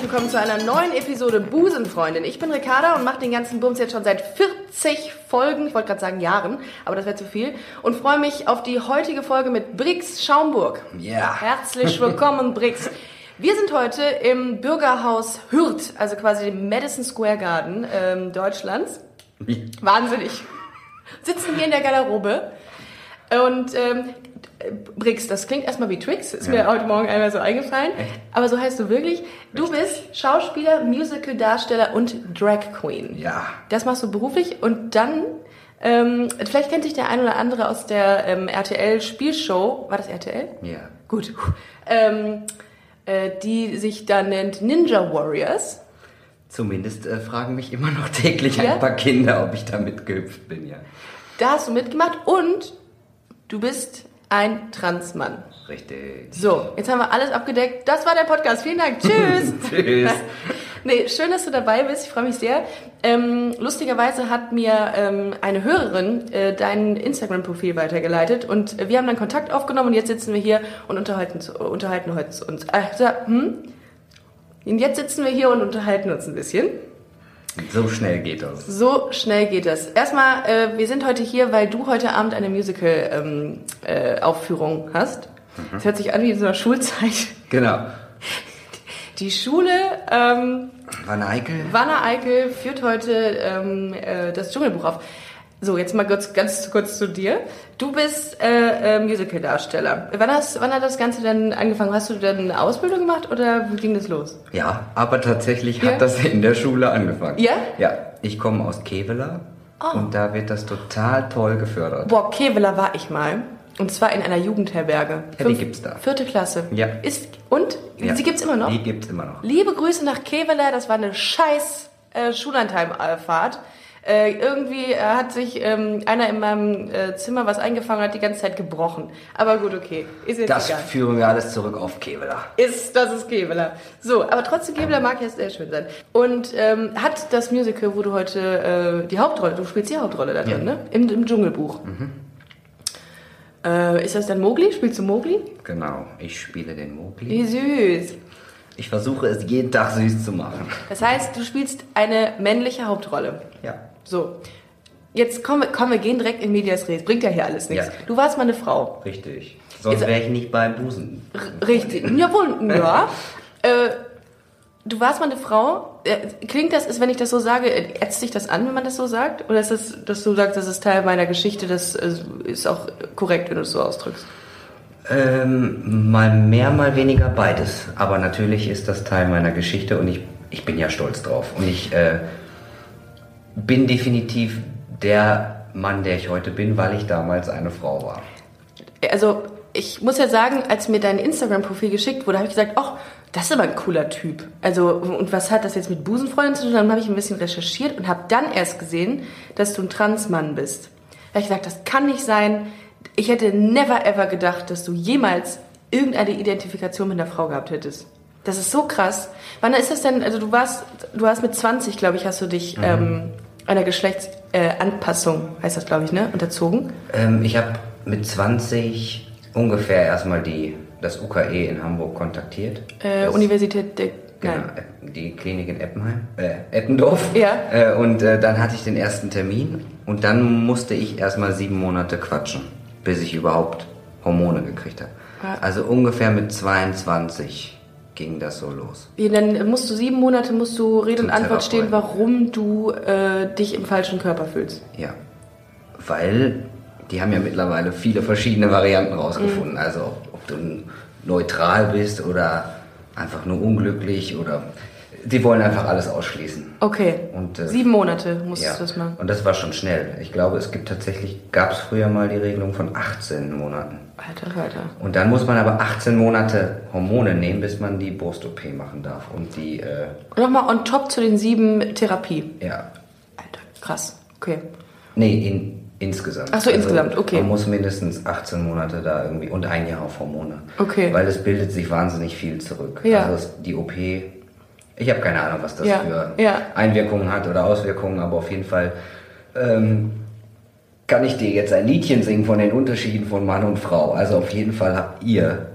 Herzlich willkommen zu einer neuen Episode Busenfreundin. Ich bin Ricarda und mache den ganzen Bums jetzt schon seit 40 Folgen, ich wollte gerade sagen Jahren, aber das wäre zu viel. Und freue mich auf die heutige Folge mit Brix Schaumburg. Ja. Herzlich willkommen, Brix. Wir sind heute im Bürgerhaus Hürth, also quasi dem Madison Square Garden ähm, Deutschlands. Wahnsinnig. Sitzen hier in der Garderobe. Und ähm, Brix, das klingt erstmal wie Tricks, ist mir Ja. heute Morgen einmal so eingefallen. Aber so heißt du wirklich. Du bist Schauspieler, Musical-Darsteller und Drag Queen. Ja. Das machst du beruflich und dann, ähm, vielleicht kennt dich der ein oder andere aus der ähm, RTL-Spielshow. War das RTL? Ja. Gut. Ähm, äh, die sich da nennt Ninja Warriors. Zumindest äh, fragen mich immer noch täglich Ja? ein paar Kinder, ob ich da mitgehüpft bin, ja. Da hast du mitgemacht und du bist ein Transmann. Richtig. So, jetzt haben wir alles abgedeckt. Das war der Podcast. Vielen Dank. Tschüss. Tschüss. nee, schön, dass du dabei bist. Ich freue mich sehr. Ähm, lustigerweise hat mir ähm, eine Hörerin äh, dein Instagram-Profil weitergeleitet und äh, wir haben dann Kontakt aufgenommen und jetzt sitzen wir hier und unterhalten, zu- unterhalten heute uns. Also, hm? Und jetzt sitzen wir hier und unterhalten uns ein bisschen. So schnell geht das. So schnell geht das. Erstmal, äh, wir sind heute hier, weil du heute Abend eine Musical-Aufführung äh, Aufführung hast. Das hört sich an wie in so einer Schulzeit. Genau. Die Schule ähm, Wanne Eickel? Wanne Eickel führt heute ähm, äh, das Dschungelbuch auf. So, jetzt mal kurz, ganz kurz zu dir. Du bist äh, äh, Musical-Darsteller. Wann, hast, wann hat das Ganze denn angefangen? Hast du denn eine Ausbildung gemacht oder wie ging das los? Ja, aber tatsächlich Ja? hat das in der Schule angefangen. Ja? Ja. Ich komme aus Kevela Oh. und da wird das total toll gefördert. Boah, Kevela war ich mal. Und zwar in einer Jugendherberge. Ja, die gibt's da. Vierte Klasse. Ja. Ist, und? Ja. Sie gibt's immer noch? Die gibt's immer noch. Liebe Grüße nach Kevela, das war eine scheiß äh, Schullandheim-Fahrt. Äh, irgendwie äh, hat sich ähm, einer in meinem äh, Zimmer was eingefangen und hat die ganze Zeit gebrochen. Aber gut, okay. Ist jetzt Das egal. führen wir alles zurück auf Kevela. Ist, das ist Kevela. So, aber trotzdem, Kevela mag ja sehr schön sein. Und ähm, hat das Musical, wo du heute äh, die Hauptrolle, du spielst die Hauptrolle da drin, Ja. Mhm. ne? Im, Im Dschungelbuch. Äh, ist das dann Mowgli? Spielst du Mowgli? Genau. Ich spiele den Mowgli. Wie süß. Ich versuche es jeden Tag süß zu machen. Das heißt, du spielst eine männliche Hauptrolle. Ja. So, jetzt kommen wir, komm, wir gehen direkt in Medias Res. Bringt ja hier alles nichts. Ja. Du warst mal eine Frau. Richtig. Sonst wäre ich nicht beim Busen. Richtig. Jawohl, ja. äh, du warst mal eine Frau. Äh, klingt das, ist, wenn ich das so sage, äh, ätzt sich das an, wenn man das so sagt? Oder ist das, dass du sagst, das ist Teil meiner Geschichte, das äh, ist auch korrekt, wenn du es so ausdrückst? Ähm, mal mehr, mal weniger beides. Aber natürlich ist das Teil meiner Geschichte und ich, ich bin ja stolz drauf. Und ich äh, bin definitiv der Mann, der ich heute bin, weil ich damals eine Frau war. Also, ich muss ja sagen, als mir dein Instagram-Profil geschickt wurde, habe ich gesagt, ach, das ist aber ein cooler Typ. Also, und was hat das jetzt mit Busenfreunden zu tun? Dann habe ich ein bisschen recherchiert und habe dann erst gesehen, dass du ein Transmann bist. Da habe ich gesagt, das kann nicht sein. Ich hätte never ever gedacht, dass du jemals irgendeine Identifikation mit einer Frau gehabt hättest. Das ist so krass. Wann ist das denn? Also du warst, du hast mit 20, glaube ich, hast du dich ähm, einer Geschlechtsanpassung, äh, heißt das, glaube ich, ne, unterzogen. Ähm, ich habe mit 20 ungefähr erstmal die, das UKE in Hamburg kontaktiert. Äh, Universität der, Genau, nein. Epp- die Klinik in Eppenheim, äh, Eppendorf. Ja. Äh, und äh, dann hatte ich den ersten Termin und dann musste ich erstmal sieben Monate quatschen, bis ich überhaupt Hormone gekriegt habe. Ja. Also ungefähr mit 22 ging das so los. Dann musst du sieben Monate musst du Rede und Antwort stehen, warum du äh, dich im falschen Körper fühlst. Ja. Weil die haben ja mittlerweile viele verschiedene Varianten rausgefunden. Also ob, ob du neutral bist oder einfach nur unglücklich oder die wollen einfach alles ausschließen. Okay. Und, äh, Sieben Monate musst Ja, du das machen. und das war schon schnell. Ich glaube, es gibt tatsächlich, gab es früher mal die Regelung von 18 Monaten. Alter, Alter. Und dann muss man aber 18 Monate Hormone nehmen, bis man die Brust-OP machen darf. Und die, äh, nochmal on top zu den sieben Therapie. ja, Alter, krass. Okay. nee, in Insgesamt. Ach so, insgesamt, okay. Man muss mindestens 18 Monate da irgendwie und ein Jahr auf Hormone. Okay. Weil es bildet sich wahnsinnig viel zurück. Ja. Also die OP, ich habe keine Ahnung, was das Ja, für. Einwirkungen hat oder Auswirkungen, aber auf jeden Fall ähm, kann ich dir jetzt ein Liedchen singen von den Unterschieden von Mann und Frau. Also auf jeden Fall habt ihr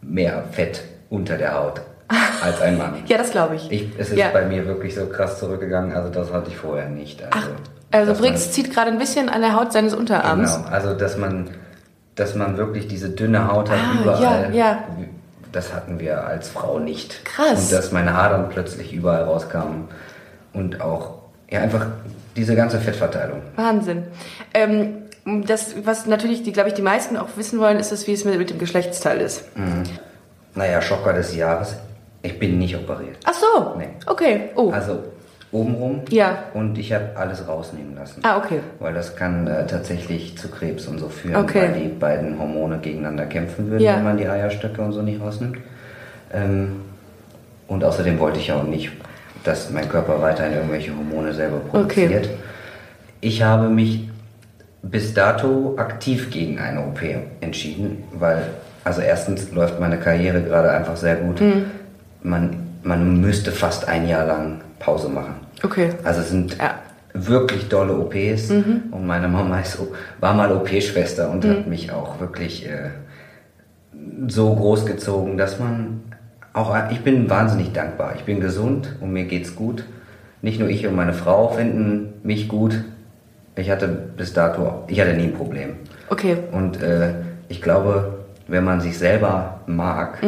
mehr Fett unter der Haut als ein Mann. Ja, das glaube ich. Ich, es ist ja. bei mir wirklich so krass zurückgegangen, also das hatte ich vorher nicht. Also, Ach, also man- Briggs zieht gerade ein bisschen an der Haut seines Unterarms. Genau, also dass man, dass man wirklich diese dünne Haut hat Ah, überall. ja, ja. Das hatten wir als Frau nicht. Krass. Und dass meine Adern plötzlich überall rauskamen und auch ja einfach diese ganze Fettverteilung. Wahnsinn. Ähm, das, was natürlich, die, glaube ich, die meisten auch wissen wollen, ist es, wie es mit, mit dem Geschlechtsteil ist. Naja, Schocker des Jahres. Ich bin nicht operiert. Ach so. Nee. Okay. Oh. Also obenrum. Ja. Und ich habe alles rausnehmen lassen. Ah, okay. Weil das kann äh, tatsächlich zu Krebs und so führen, Okay. weil die beiden Hormone gegeneinander kämpfen würden, Ja. wenn man die Eierstöcke und so nicht rausnimmt. Ähm, und außerdem wollte ich auch nicht, dass mein Körper weiterhin irgendwelche Hormone selber Okay. produziert. Ich habe mich bis dato aktiv gegen eine OP entschieden, weil, also erstens läuft meine Karriere gerade einfach sehr gut. Mhm. Man, man müsste fast ein Jahr lang Pause machen. Okay. Also es sind Ja. wirklich dolle OPs und meine Mama ist, war mal OP-Schwester und hat mich auch wirklich äh, so großgezogen, dass man auch, ich bin wahnsinnig dankbar. Ich bin gesund und mir geht's gut. Nicht nur ich und meine Frau finden mich gut. Ich hatte bis dato, ich hatte nie ein Problem. Okay. Und äh, ich glaube, wenn man sich selber mag,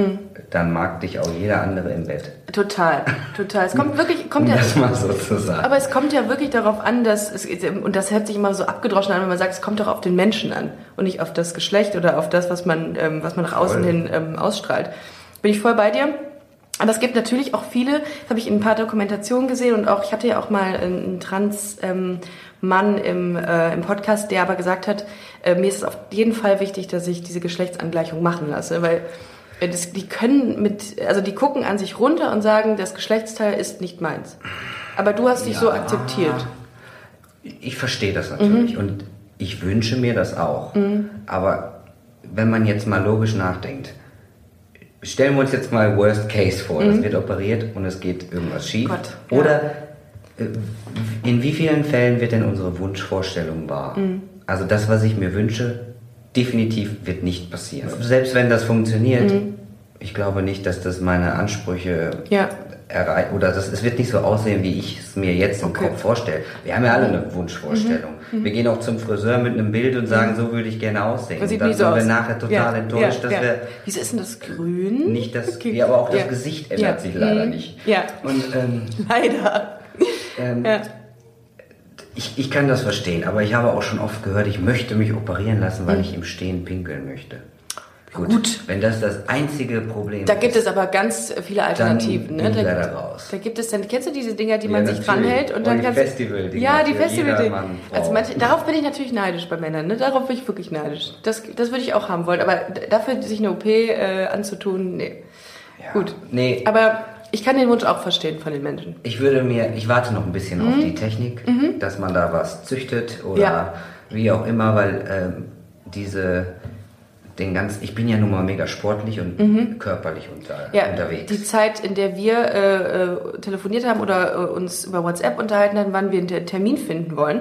dann mag dich auch jeder andere im Bett. Total. Total. Es kommt wirklich, kommt Um ja. das mal so zu sagen. Aber es kommt ja wirklich darauf an, dass es, und das hört sich immer so abgedroschen an, wenn man sagt, es kommt doch auf den Menschen an und nicht auf das Geschlecht oder auf das, was man, ähm, was man nach außen Voll. hin ähm, ausstrahlt. Bin ich voll bei dir. Aber es gibt natürlich auch viele, das habe ich in ein paar Dokumentationen gesehen und auch, ich hatte ja auch mal einen Trans ähm, im, äh, im Podcast, der aber gesagt hat, äh, mir ist es auf jeden Fall wichtig, dass ich diese Geschlechtsangleichung machen lasse, weil das, die können mit, also die gucken an sich runter und sagen, das Geschlechtsteil ist nicht meins. Aber du hast dich so Ja. akzeptiert. Ich verstehe das Mhm. natürlich und ich wünsche mir das auch. Aber wenn man jetzt mal logisch nachdenkt, stellen wir uns jetzt mal Worst Case vor, das wird operiert und es geht irgendwas schief. Mhm. Gott, ja. Oder äh, in wie vielen Fällen wird denn unsere Wunschvorstellung wahr? Mhm. Also das, was ich mir wünsche, definitiv wird nicht passieren. Selbst wenn das funktioniert, ich glaube nicht, dass das meine Ansprüche Mhm. Ja. erreicht oder das, es wird nicht so aussehen, wie ich es mir jetzt im Okay. Mhm. Kopf vorstelle. Wir haben ja alle eine Wunschvorstellung. Wir gehen auch zum Friseur mit einem Bild und sagen, so würde ich gerne aussehen. Das sieht und dann so sind aus. wir nachher total Ja, enttäuscht, ja, dass ja. wir Wieso ist denn das grün? nicht das, Okay. ja, aber auch das. Gesicht ändert Ja. sich leider Mhm. nicht. Ja. Und ähm, Leider. ähm, Ja. Ich, ich kann das verstehen, aber ich habe auch schon oft gehört, ich möchte mich operieren lassen, Mhm. weil ich im Stehen pinkeln möchte. Gut, Gut. wenn das das einzige Problem Da ist. gibt es aber ganz viele Alternativen. bin ne? da, leider raus. da gibt es dann, kennst du diese Dinger, die Ja, man sich dranhält und Und dann die kannst du- Festival-Dinger Ja, die Festival Mann. Also manche, darauf bin ich natürlich neidisch bei Männern. Ne? Darauf bin ich wirklich neidisch. Das, das würde ich auch haben wollen. Aber dafür sich eine OP äh, anzutun, nee. Ja. Gut. Nee, Aber ich kann den Wunsch auch verstehen von den Menschen. Ich würde mir, ich warte noch ein bisschen auf die Technik, dass man da was züchtet oder Mhm. Ja. wie auch immer, weil ähm, diese, den ganzen, ich bin ja nun mal mega sportlich und körperlich unter, Mhm. Ja, unterwegs. die Zeit, in der wir äh, äh, telefoniert haben oder äh, uns über WhatsApp unterhalten haben, wann wir einen Termin finden wollen,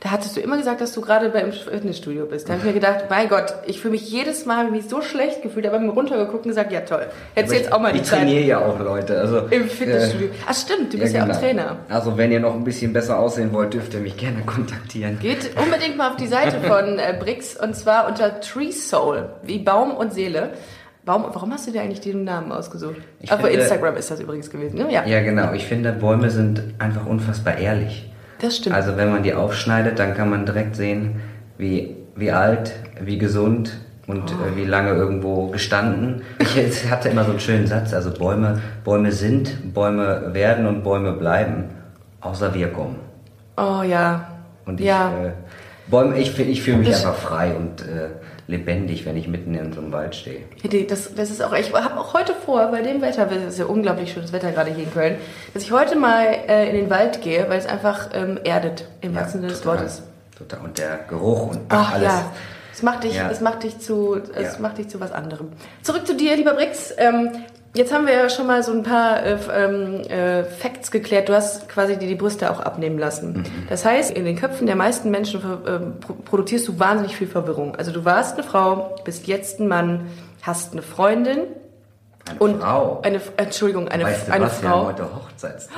da hattest du immer gesagt, dass du gerade beim Fitnessstudio bist. Da habe ich mir gedacht, mein Gott, ich fühle mich jedes Mal ich mich so schlecht gefühlt, aber mir runtergeguckt und gesagt, ja toll, hättest du jetzt auch mal die ich Zeit trainiere ja auch Leute. Also, im Fitnessstudio. äh, Ach stimmt, du bist ja, genau. auch Trainer. Also wenn ihr noch ein bisschen besser aussehen wollt, dürft ihr mich gerne kontaktieren. Geht unbedingt mal auf die Seite von äh, Brix und zwar unter Tree Soul, wie Baum und Seele. Baum, warum hast du dir eigentlich den Namen ausgesucht? Ich Auf finde- Instagram ist das übrigens gewesen, ne? Ja, Ja, genau. Ich finde, Bäume sind einfach unfassbar ehrlich. Das stimmt. Also wenn man die aufschneidet, dann kann man direkt sehen, wie, wie alt, wie gesund und Oh. äh, wie lange irgendwo gestanden. Ich hatte immer so einen schönen Satz, also Bäume, Bäume sind, Bäume werden und Bäume bleiben, außer wir kommen. oh ja. Und ich, ja. äh, Bäume, ich, ich fühle mich Das- einfach frei und äh, lebendig, wenn ich mitten in so einem Wald stehe. Das, das ist auch, ich habe auch heute vor, bei dem Wetter, es ist ja unglaublich schönes Wetter gerade hier in Köln, dass ich heute mal äh, in den Wald gehe, weil es einfach ähm, erdet, im Ja, wahrsten Sinne des. Wortes. Total. Und der Geruch und ach, Ach alles. ja. Es macht dich, Ja. es macht dich zu, es Ja. macht dich zu was anderem. Zurück zu dir, lieber Brix. Ähm, jetzt haben wir ja schon mal so ein paar äh, ähm, äh, Facts geklärt. Du hast quasi dir die Brüste auch abnehmen lassen. Mhm. Das heißt, in den Köpfen der meisten Menschen pro produzierst du wahnsinnig viel Verwirrung. Also du warst eine Frau, bist jetzt ein Mann, hast eine Freundin Eine und Frau. eine Entschuldigung, eine, weißt du eine was? Wir haben Frau. heute Hochzeits.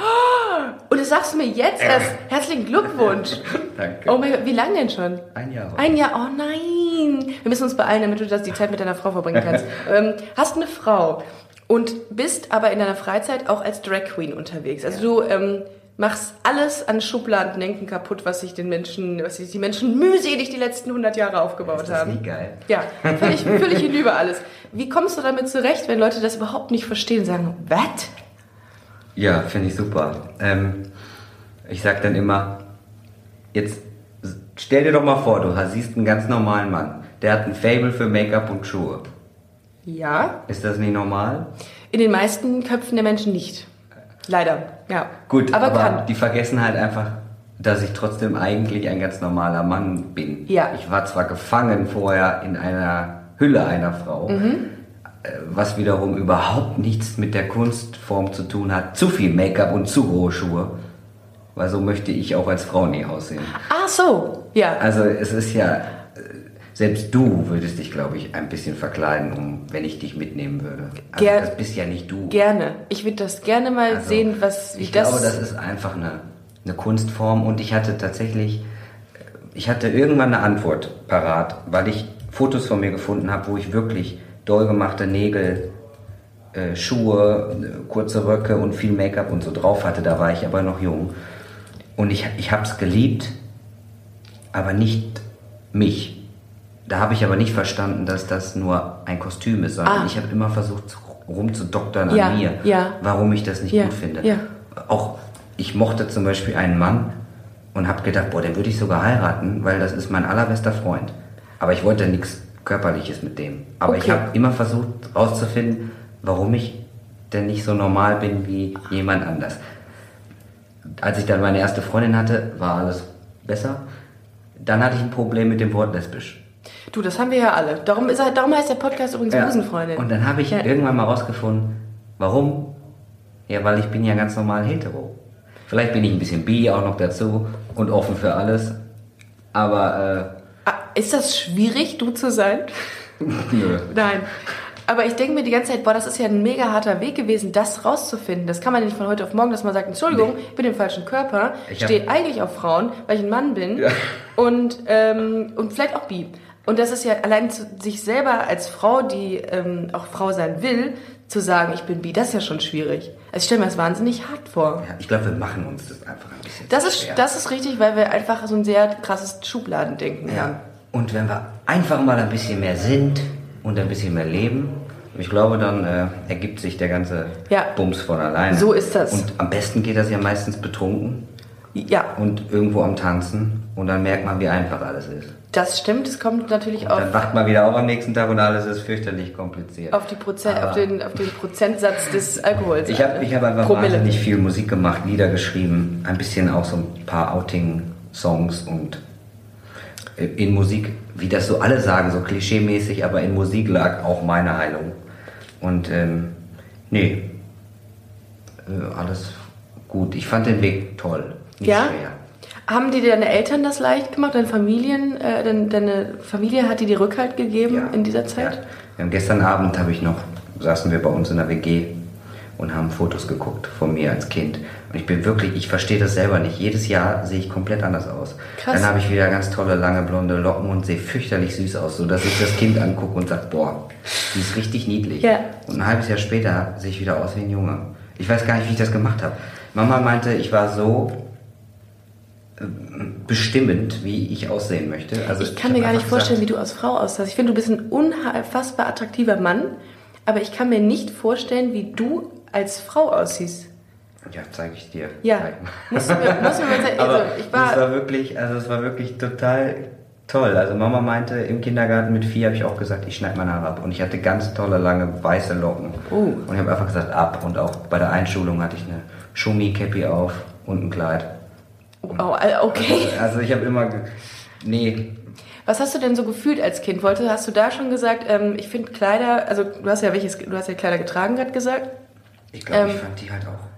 Und das sagst du mir jetzt erst. Herzlichen Glückwunsch. Danke. Oh mein Gott, wie lange denn schon? Ein Jahr. Ein Jahr, oh nein. Wir müssen uns beeilen, damit du das die Zeit mit deiner Frau verbringen kannst. ähm, hast eine Frau und bist aber in deiner Freizeit auch als Drag Queen unterwegs. Also du ähm, machst alles an Schubladendenken kaputt, was sich den Menschen, was sich die Menschen mühselig die letzten 100 Jahre aufgebaut Ist das haben. nicht geil? Ja, völlig, völlig hinüber alles. Wie kommst du damit zurecht, wenn Leute das überhaupt nicht verstehen und sagen, was? Ja, finde ich super. Ähm, ich sag dann immer, jetzt stell dir doch mal vor, du siehst einen ganz normalen Mann. Der hat ein Fable für Make-up und Schuhe. Ja, Ist das nicht normal? in den meisten Köpfen der Menschen nicht. Leider, ja. Gut, aber, aber, kann. die vergessen halt einfach, dass ich trotzdem eigentlich ein ganz normaler Mann bin. Ja. Ich war zwar gefangen vorher in einer Hülle einer Frau, Mhm. äh, was wiederum überhaupt nichts mit der Kunstform zu tun hat. Zu viel Make-up und zu hohe Schuhe. Weil so möchte ich auch als Frau nie aussehen. Ah, so, ja. Also es ist ja, selbst du würdest dich, glaube ich, ein bisschen verkleiden, um, wenn ich dich mitnehmen würde. Also Ger- das bist ja nicht du. Gerne. Ich würde das gerne mal Also, sehen, was wie ich das. glaube, das ist einfach eine, eine Kunstform und ich hatte tatsächlich, ich hatte irgendwann eine Antwort parat, weil ich Fotos von mir gefunden habe, wo ich wirklich doll gemachte Nägel, äh, Schuhe, kurze Röcke und viel Make-up und so drauf hatte. Da war ich aber noch jung und ich, ich habe es geliebt, aber nicht mich. Da habe ich aber nicht verstanden, dass das nur ein Kostüm ist, sondern Ah. ich habe immer versucht rumzudoktern an Ja, mir, ja. warum ich das nicht Ja, gut finde. Auch ich mochte zum Beispiel einen Mann und habe gedacht, boah, den würde ich sogar heiraten, weil das ist mein allerbester Freund. Aber ich wollte nichts Körperliches mit dem. Aber ich Okay. habe immer versucht herauszufinden, warum ich denn nicht so normal bin wie jemand anders. Als ich dann meine erste Freundin hatte, war alles besser. Dann hatte ich ein Problem mit dem Wort lesbisch. Du, das haben wir ja alle. Darum, ist, darum heißt der Podcast übrigens Ja. Busenfreundin. Und dann habe ich Ja. irgendwann mal rausgefunden, warum? Ja, weil ich bin ja ganz normal hetero. Vielleicht bin ich ein bisschen bi auch noch dazu und offen für alles. Aber Ah, ist das schwierig, du zu sein? äh, nö. Nein. Aber ich denke mir die ganze Zeit, boah, das ist ja ein mega harter Weg gewesen, das rauszufinden. Das kann man ja nicht von heute auf morgen, dass man sagt, Entschuldigung, ich bin im falschen Körper, stehe eigentlich auf Frauen, weil ich ein Mann bin Ja. und, ähm, und vielleicht auch bi. Und das ist ja allein zu sich selber als Frau, die ähm, auch Frau sein will, zu sagen, ich bin bi, das ist ja schon schwierig. Also ich stelle mir das wahnsinnig hart vor. Ja, ich glaube, wir machen uns das einfach ein bisschen Das ist, schwer. das ist richtig, weil wir einfach so ein sehr krasses Schubladendenken haben. Ja. Und wenn wir einfach mal ein bisschen mehr sind und ein bisschen mehr leben, ich glaube, dann äh, ergibt sich der ganze Ja. Bums von alleine. So ist das. Und am besten geht das ja meistens betrunken Ja, und irgendwo am Tanzen und dann merkt man, wie einfach alles ist. das stimmt. Es kommt natürlich auf, dann wacht man wieder auf am nächsten Tag und alles ist fürchterlich kompliziert. auf, die Proze Aber auf, den, auf den Prozentsatz des Alkohols. Ich habe ich hab einfach Promille. wahnsinnig viel Musik gemacht, Lieder geschrieben, ein bisschen auch so ein paar Outing-Songs und äh, in Musik, wie das so alle sagen, so klischeemäßig, aber in Musik lag auch meine Heilung. Und ähm, nee, äh, alles gut. Ich fand den Weg toll, nicht Ja? schwer. Haben dir deine Eltern das leicht gemacht? Deine Familien, äh, deine, deine Familie hat dir die Rückhalt gegeben in dieser Zeit? Ja. Haben gestern Abend habe ich noch, saßen wir bei uns in der WG und haben Fotos geguckt von mir als Kind. Und ich bin wirklich, ich verstehe das selber nicht. Jedes Jahr sehe ich komplett anders aus. Krass. Dann habe ich wieder ganz tolle, lange, blonde Locken und sehe fürchterlich süß aus, sodass ich das Kind angucke und sage, boah, die ist richtig niedlich. Ja. Und ein halbes Jahr später sehe ich wieder aus wie ein Junge. Ich weiß gar nicht, wie ich das gemacht habe. Mama meinte, ich war so bestimmend, wie ich aussehen möchte. Also Ich kann hab mir gar nicht vorstellen, gesagt, wie du als Frau aussahst. Ich finde, du bist ein unfassbar attraktiver Mann, aber ich kann mir nicht vorstellen, wie du als Frau aussiehst. Ja, zeige ich dir. Ja, musst du mir, musst du mir mal zeigen. Aber Also, ich war, es war wirklich, also es war wirklich total toll. Also Mama meinte, im Kindergarten mit vier habe ich auch gesagt, ich schneide meine Haare ab. Und ich hatte ganz tolle, lange, weiße Locken. Oh. Und ich habe einfach gesagt, ab. Und auch bei der Einschulung hatte ich eine Schumi-Cappy auf und ein Kleid. Oh, äh, okay. Also ich habe immer, Nee, Was hast du denn so gefühlt als Kind? Wollte, hast du da schon gesagt, ähm, ich finde Kleider, also du hast ja welches, du hast ja Kleider getragen gerade gesagt. ich glaube, ich Ähm, fand die halt auch.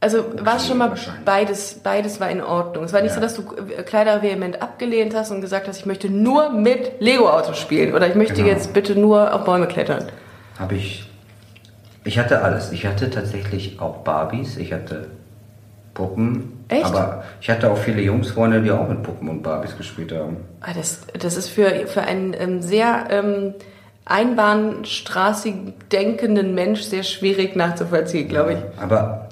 Also war es schon mal beides, beides war in Ordnung. Es war nicht Ja. so, dass du äh, Kleider vehement abgelehnt hast und gesagt hast, ich möchte nur mit Lego-Autos spielen oder ich möchte Genau. jetzt bitte nur auf Bäume klettern. Habe ich. Ich hatte alles. Ich hatte tatsächlich auch Barbies. Ich hatte Puppen. Echt? Aber ich hatte auch viele Jungsfreunde, die auch mit Puppen und Barbies gespielt haben. Ah, das, das ist für, für einen ähm, sehr ähm, einbahnstraßig denkenden Mensch sehr schwierig nachzuvollziehen, glaube ich. Aber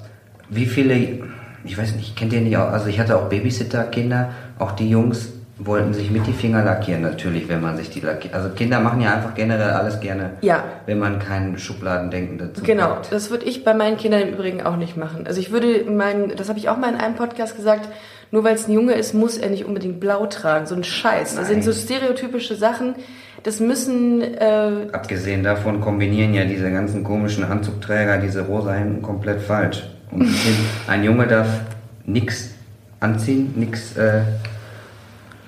wie viele, ich weiß nicht, kennt ihr nicht auch, also ich hatte auch Babysitter-Kinder, auch die Jungs wollten sich mit die Finger lackieren natürlich, wenn man sich die lackiert. Also Kinder machen ja einfach generell alles gerne, Ja. wenn man kein Schubladendenken dazu Genau, packt. das würde ich bei meinen Kindern im Übrigen auch nicht machen. Also ich würde meinen, das habe ich auch mal in einem Podcast gesagt, nur weil es ein Junge ist, muss er nicht unbedingt blau tragen. So ein Scheiß. Das sind Nein. so stereotypische Sachen. Das müssen, äh, Abgesehen davon kombinieren ja diese ganzen komischen Anzugträger diese rosa Hemden komplett falsch. Und ein Junge darf nix anziehen, nix, äh,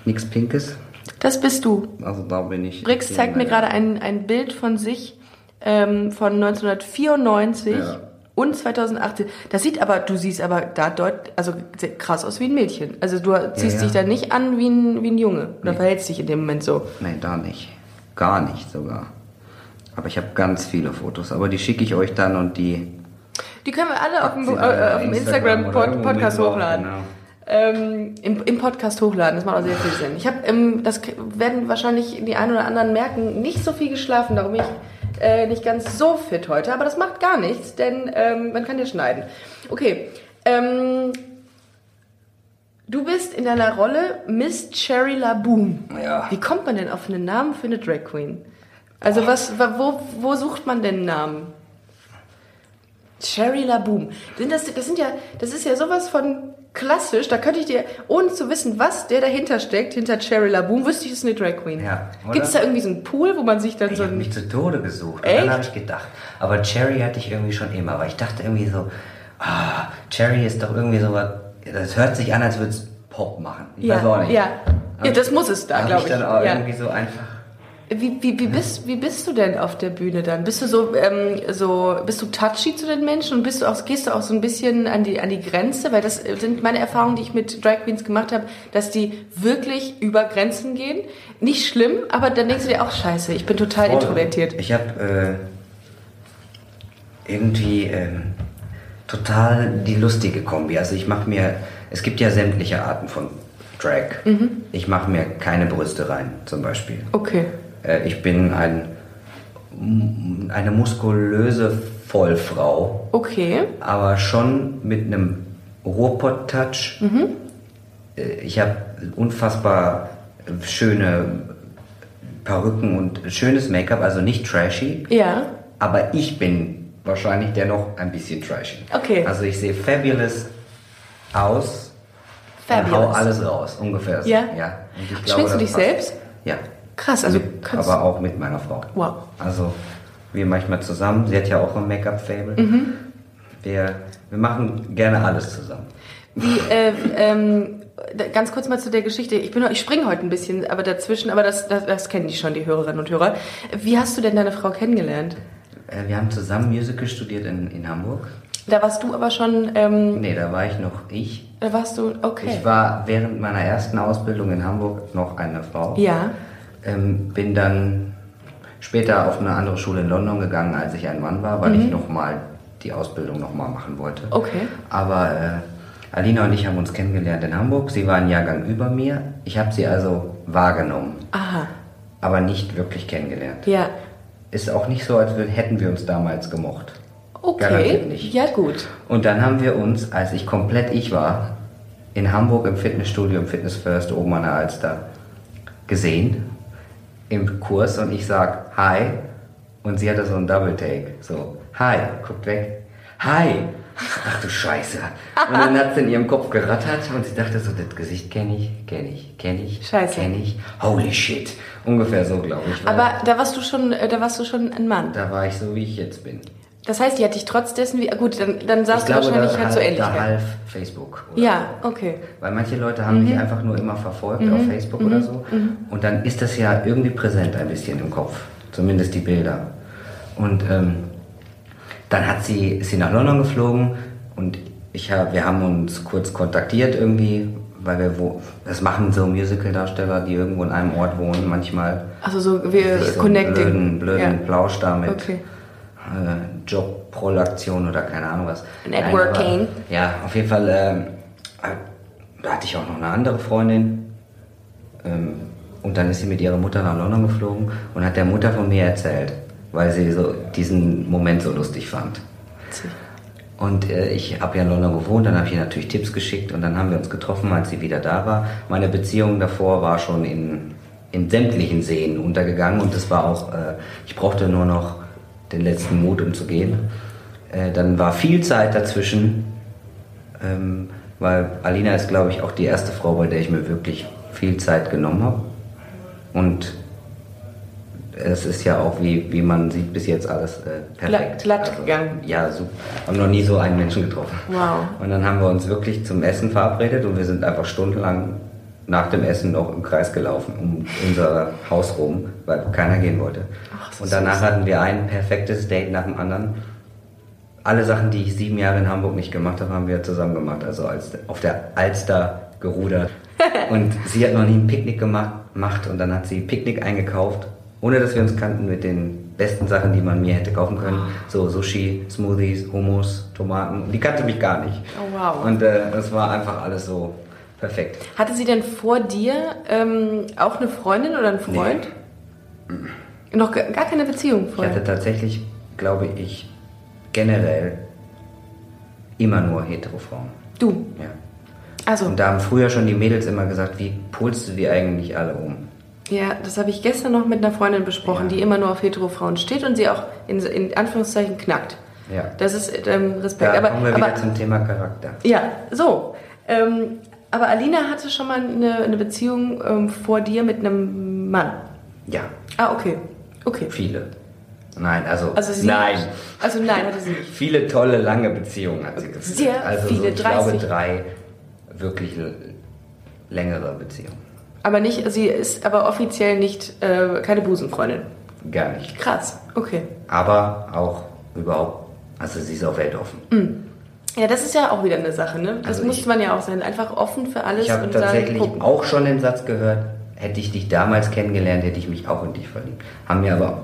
nix Pinkes. das bist du. Also da bin ich. Brix zeigt mir gerade ein, ein Bild von sich ähm, von 1994 Ja. und 2018. Das sieht aber, du siehst aber da deut, also krass aus wie ein Mädchen. Also du ziehst ja. dich da nicht an wie ein, wie ein Junge oder Nee. verhältst dich in dem Moment so. Nee, da nicht. Gar nicht sogar. Aber ich habe ganz viele Fotos, aber die schicke ich euch dann und die. Die können wir alle auf dem, äh, auf dem Instagram Instagram-Podcast drauf, hochladen. genau. Ähm, im, Im Podcast hochladen, das macht auch sehr viel Sinn. Ich habe, ähm, das werden wahrscheinlich die einen oder anderen merken, nicht so viel geschlafen, darum bin ich äh, nicht ganz so fit heute, aber das macht gar nichts, denn ähm, man kann ja schneiden. Okay, ähm, du bist in deiner Rolle Miss Cherry LaBoom. Ja. Wie kommt man denn auf einen Namen für eine Drag Queen? Also was, wa- wo, wo sucht man denn einen Namen? Cherry LaBoom. Sind das, das sind ja, das ist ja sowas von klassisch. Da könnte ich dir, ohne zu wissen, was der dahinter steckt, hinter Cherry LaBoom, wüsste ich, es ist eine Drag Queen. Ja? Gibt es da irgendwie so einen Pool, wo man sich dann Ich so habe ein, mich zu Tode gesucht. Echt? Und dann habe ich gedacht. Aber Cherry hatte ich irgendwie schon immer. Aber ich dachte irgendwie so, ah, Cherry ist doch irgendwie so was. Das hört sich an, als würde es Pop machen. Ich ja, weiß auch nicht. ja, ja, das muss es da, glaube ich ich. dann auch ja. irgendwie so einfach. Wie, wie, wie, bist, wie bist du denn auf der Bühne dann? Bist du so, ähm, so bist du touchy zu den Menschen und bist du auch, gehst du auch so ein bisschen an die, an die Grenze? Weil das sind meine Erfahrungen, die ich mit Drag Queens gemacht habe, dass die wirklich über Grenzen gehen. Nicht schlimm, aber dann denkst du dir auch, scheiße, ich bin total Voll. introvertiert. Ich habe äh, irgendwie ähm, total die lustige Kombi. Also ich mache mir, es gibt ja sämtliche Arten von Drag. Mhm. Ich mache mir keine Brüste rein, zum Beispiel. Okay. Äh, ich bin ein, eine muskulöse Vollfrau, Okay. aber schon mit einem Ruhrpott-Touch. Äh, Ich habe unfassbar schöne Perücken und schönes Make-up, also nicht trashy. Ja. Aber ich bin wahrscheinlich dennoch ein bisschen trashy. Okay. Also ich sehe fabulous aus. Und hau Fabulous. alles raus, ungefähr. Ja? ja. Und ich Schminkst du dich passt. selbst? Ja. Krass, also mit, kannst- aber auch mit meiner Frau. Wow. Also wir manchmal zusammen. Sie hat ja auch ein Make-up-Fable. Mhm. Wir, wir machen gerne alles zusammen. Wie, äh, ähm, ganz kurz mal zu der Geschichte. Ich, bin, ich springe heute ein bisschen aber dazwischen, aber das, das, das kennen die schon, die Hörerinnen und Hörer. Wie hast du denn deine Frau kennengelernt? Äh, wir haben zusammen Musical studiert in, in Hamburg. Da warst du aber schon, ähm, Nee, da war ich noch ich. da warst du, okay. Ich war während meiner ersten Ausbildung in Hamburg noch eine Frau. Ja. Ähm, bin dann später auf eine andere Schule in London gegangen, als ich ein Mann war, weil ich nochmal die Ausbildung nochmal machen wollte. Mhm. Okay. Aber äh, Alina und ich haben uns kennengelernt in Hamburg. Sie war ein Jahrgang über mir. Ich habe sie also wahrgenommen, Aha. aber nicht wirklich kennengelernt. Ja. Ist auch nicht so, als hätten wir uns damals gemocht. Okay. Garantiert nicht. Ja, gut. Und dann haben wir uns, als ich komplett ich war, in Hamburg im Fitnessstudio, im Fitness First oben an der Alster, gesehen im Kurs und ich sag Hi und sie hatte so einen Double Take. So, Hi, guckt weg. Hi! Ach du Scheiße. Und dann hat sie in ihrem Kopf gerattert und sie dachte so, das Gesicht kenne ich, kenne ich, kenne ich, Scheiße. kenne ich. Holy shit. Ungefähr so, glaube ich. Aber da warst du schon, äh, da warst du schon ein Mann. da war ich so, wie ich jetzt bin. Das heißt, die hat dich trotz dessen, wie, gut, dann, dann saß Ich du glaube, wahrscheinlich halt so ähnlich. da half Facebook. Ja, okay. Weil manche Leute haben Mhm. mich einfach nur immer verfolgt auf Facebook oder so. Und dann ist das ja irgendwie präsent ein bisschen im Kopf. Zumindest die Bilder. Und ähm, dann hat sie, ist sie nach London geflogen und ich hab, wir haben uns kurz kontaktiert irgendwie, weil wir wo, das machen so Musical-Darsteller, die irgendwo in einem Ort wohnen, manchmal. Also so, wir so connecting. Blöden, blöden ja. Plausch da mit Okay. Äh, Jobprolaktion oder keine Ahnung was. Networking. Nein, aber, ja, auf jeden Fall. Da hatte ich auch noch eine andere Freundin. Ähm, und dann ist sie mit ihrer Mutter nach London geflogen und hat der Mutter von mir erzählt, weil sie so diesen Moment so lustig fand. Und äh, ich habe ja in London gewohnt, dann habe ich ihr natürlich Tipps geschickt und dann haben wir uns getroffen, als sie wieder da war. Meine Beziehung davor war schon in, in sämtlichen Seen untergegangen und das war auch, äh, ich brauchte nur noch den letzten Mut, um zu gehen. Äh, dann war viel Zeit dazwischen, ähm, weil Alina ist, glaube ich, auch die erste Frau, bei der ich mir wirklich viel Zeit genommen habe. Und es ist ja auch, wie, wie man sieht, bis jetzt alles äh, perfekt. Glatt- glatt gegangen. Ja, super. Haben noch nie so einen Menschen getroffen. Wow. Und dann haben wir uns wirklich zum Essen verabredet und wir sind einfach stundenlang nach dem Essen noch im Kreis gelaufen, um unser Haus rum, weil keiner gehen wollte. Und danach hatten wir ein perfektes Date nach dem anderen. Alle Sachen, die ich sieben Jahre in Hamburg nicht gemacht habe, haben wir zusammen gemacht. Also als, auf der Alster gerudert. und sie hat noch nie ein Picknick gemacht und dann hat sie Picknick eingekauft, ohne dass wir uns kannten, mit den besten Sachen, die man mir hätte kaufen können. So Sushi, Smoothies, Hummus, Tomaten. Die kannte mich gar nicht. Oh, wow. Und äh, das war einfach alles so perfekt. Hatte sie denn vor dir ähm, auch eine Freundin oder einen Freund? Noch gar keine Beziehung Ich vorher? hatte tatsächlich, glaube ich, generell immer nur hetero Frauen. Du. Ja. Also, Und da haben früher schon die Mädels immer gesagt, wie pulst du die eigentlich alle um? ja, das habe ich gestern noch mit einer Freundin besprochen, Ja. die immer nur auf Hetero-Frauen steht und sie auch in, in Anführungszeichen knackt. Ja. Das ist ähm, Respekt. Da aber, kommen wir wieder aber, zum Thema Charakter. Ja, so. Ähm, aber Alina hatte schon mal eine, eine Beziehung ähm, vor dir mit einem Mann. Ja, Ah, okay. Okay. viele. Nein, also, Also sie, nein. Also nein, hatte sie nicht. Viele tolle, lange Beziehungen hat sie geführt. Sehr also viele, so, ich glaube 30. drei wirklich längere Beziehungen. Aber nicht, sie ist aber offiziell nicht äh, keine Busenfreundin. Gar nicht. Krass. Okay. Aber auch überhaupt, also sie ist auch weltoffen. Ja, das ist ja auch wieder eine Sache, ne? Das Also muss ich- man ja auch sein. Einfach offen für alles Ich habe tatsächlich sagen, auch schon den Satz gehört, hätte ich dich damals kennengelernt, hätte ich mich auch in dich verliebt. Haben mir aber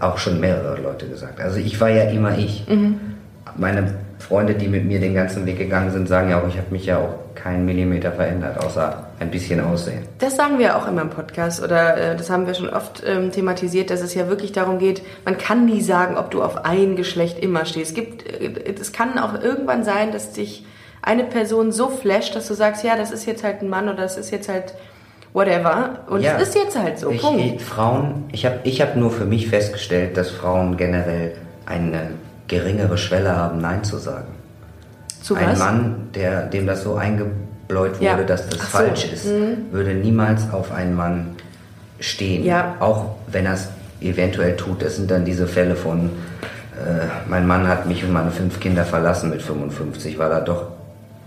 auch schon mehrere Leute gesagt. Also ich war ja immer ich. Mhm. Meine Freunde, die mit mir den ganzen Weg gegangen sind, sagen ja auch, ich habe mich ja auch keinen Millimeter verändert, außer ein bisschen Aussehen. Das sagen wir auch immer im Podcast oder äh, das haben wir schon oft ähm, thematisiert, dass es ja wirklich darum geht, man kann nie sagen, ob du auf ein Geschlecht immer stehst. Es gibt, äh, es kann auch irgendwann sein, dass dich eine Person so flasht, dass du sagst, ja, das ist jetzt halt ein Mann oder das ist jetzt halt whatever und Ja. es ist jetzt halt so. Ich, Punkt. Frauen, ich habe ich hab nur für mich festgestellt, dass Frauen generell eine geringere Schwelle haben, Nein zu sagen. Zu ein was? Mann, der, dem das so eingebläut wurde, Ja. dass das so. falsch ist, würde niemals auf einen Mann stehen. Ja. Auch wenn er es eventuell tut. Das sind dann diese Fälle von, äh, mein Mann hat mich und meine fünf Kinder verlassen mit 55, weil er doch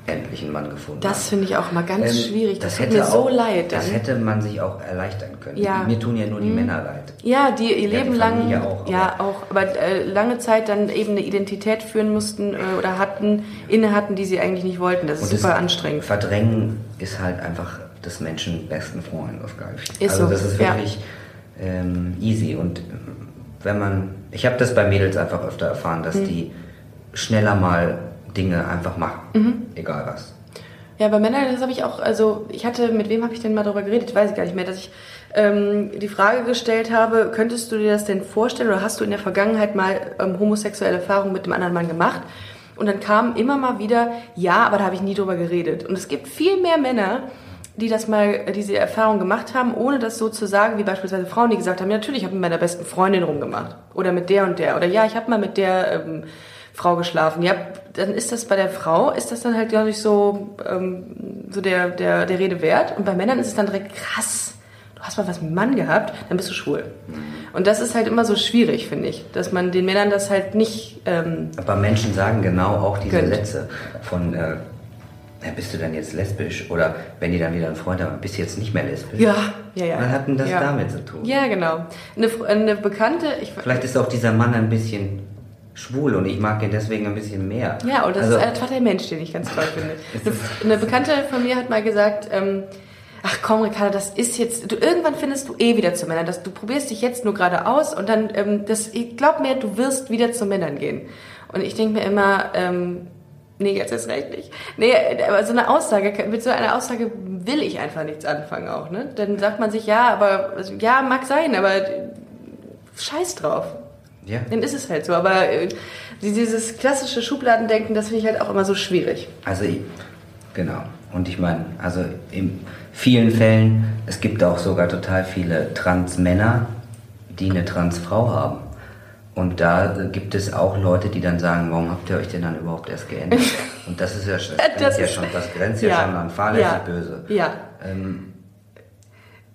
endlich einen Mann gefunden hat. Das finde ich auch mal ganz Ähm, schwierig. Das, tut hätte mir so auch- leid dann. Das hätte man sich auch erleichtern können. Ja. Mhm. Mir tun ja nur die Männer leid. Ja, die ihr Ja, Leben lang, auch, ja auch, aber äh, lange Zeit dann eben eine Identität führen mussten äh, oder hatten, inne hatten, die sie eigentlich nicht wollten. Das ist super das anstrengend. Verdrängen ist halt einfach des Menschen besten Freund, das glaube ich. Ist also so, das ist ja. wirklich ähm, easy. Und ähm, wenn man, ich habe das bei Mädels einfach öfter erfahren, Mhm. dass die schneller mal Dinge einfach machen, Mhm. egal was. Ja, bei Männern, das habe ich auch, also ich hatte, mit wem habe ich denn mal darüber geredet? Ich weiß ich gar nicht mehr, dass ich ähm, die Frage gestellt habe, könntest du dir das denn vorstellen oder hast du in der Vergangenheit mal ähm, homosexuelle Erfahrungen mit einem anderen Mann gemacht? Und dann kam immer mal wieder, ja, aber da habe ich nie drüber geredet. Und es gibt viel mehr Männer, die das mal, diese Erfahrung gemacht haben, ohne das so zu sagen, wie beispielsweise Frauen, die gesagt haben, ja, natürlich, ich habe mit meiner besten Freundin rumgemacht. Oder mit der und der. Oder ja, ich habe mal mit der ähm, Frau geschlafen. Ja, dann ist das bei der Frau, ist das dann halt, glaube ich, so, ähm, so der, der, der Rede wert. Und bei Männern ist es dann direkt krass. Du hast mal was mit einem Mann gehabt, dann bist du schwul. Und das ist halt immer so schwierig, finde ich, dass man den Männern das halt nicht. Ähm, Aber Menschen sagen genau auch diese Gönnt. Sätze von, äh, ja, bist du dann jetzt lesbisch? Oder wenn die dann wieder einen Freund haben, bist du jetzt nicht mehr lesbisch? ja, ja, ja. Was hat denn das ja. damit zu tun? Ja, genau. Eine, eine Bekannte, ich, Vielleicht ist auch dieser Mann ein bisschen schwul und ich mag ihn deswegen ein bisschen mehr. Ja, und das Also- ist einfach der Mensch, den ich ganz toll finde. Eine, Bekannte von mir hat mal gesagt, ähm, ach komm, Ricardo, das ist jetzt, du irgendwann findest du eh wieder zu Männern. Das, du probierst dich jetzt nur gerade aus und dann, ähm, das, ich glaub mir, du wirst wieder zu Männern gehen. Und ich denke mir immer, ähm, nee, jetzt ist recht nicht. Nee, aber so eine Aussage, mit so einer Aussage will ich einfach nichts anfangen auch, ne? Dann sagt man sich, ja, aber, also, ja, mag sein, aber scheiß drauf. Ja. Dann ist es halt so. Aber äh, dieses klassische Schubladendenken, das finde ich halt auch immer so schwierig. Also genau. Und ich meine, also in vielen Fällen, es gibt auch sogar total viele Trans-Männer, die eine Trans-Frau haben. Und da gibt es auch Leute, die dann sagen, warum habt ihr euch denn dann überhaupt erst geändert? Und das ist ja, das Das ja schon, das grenzt ja, schon an fahrlässig ja, böse. Ja. Ähm,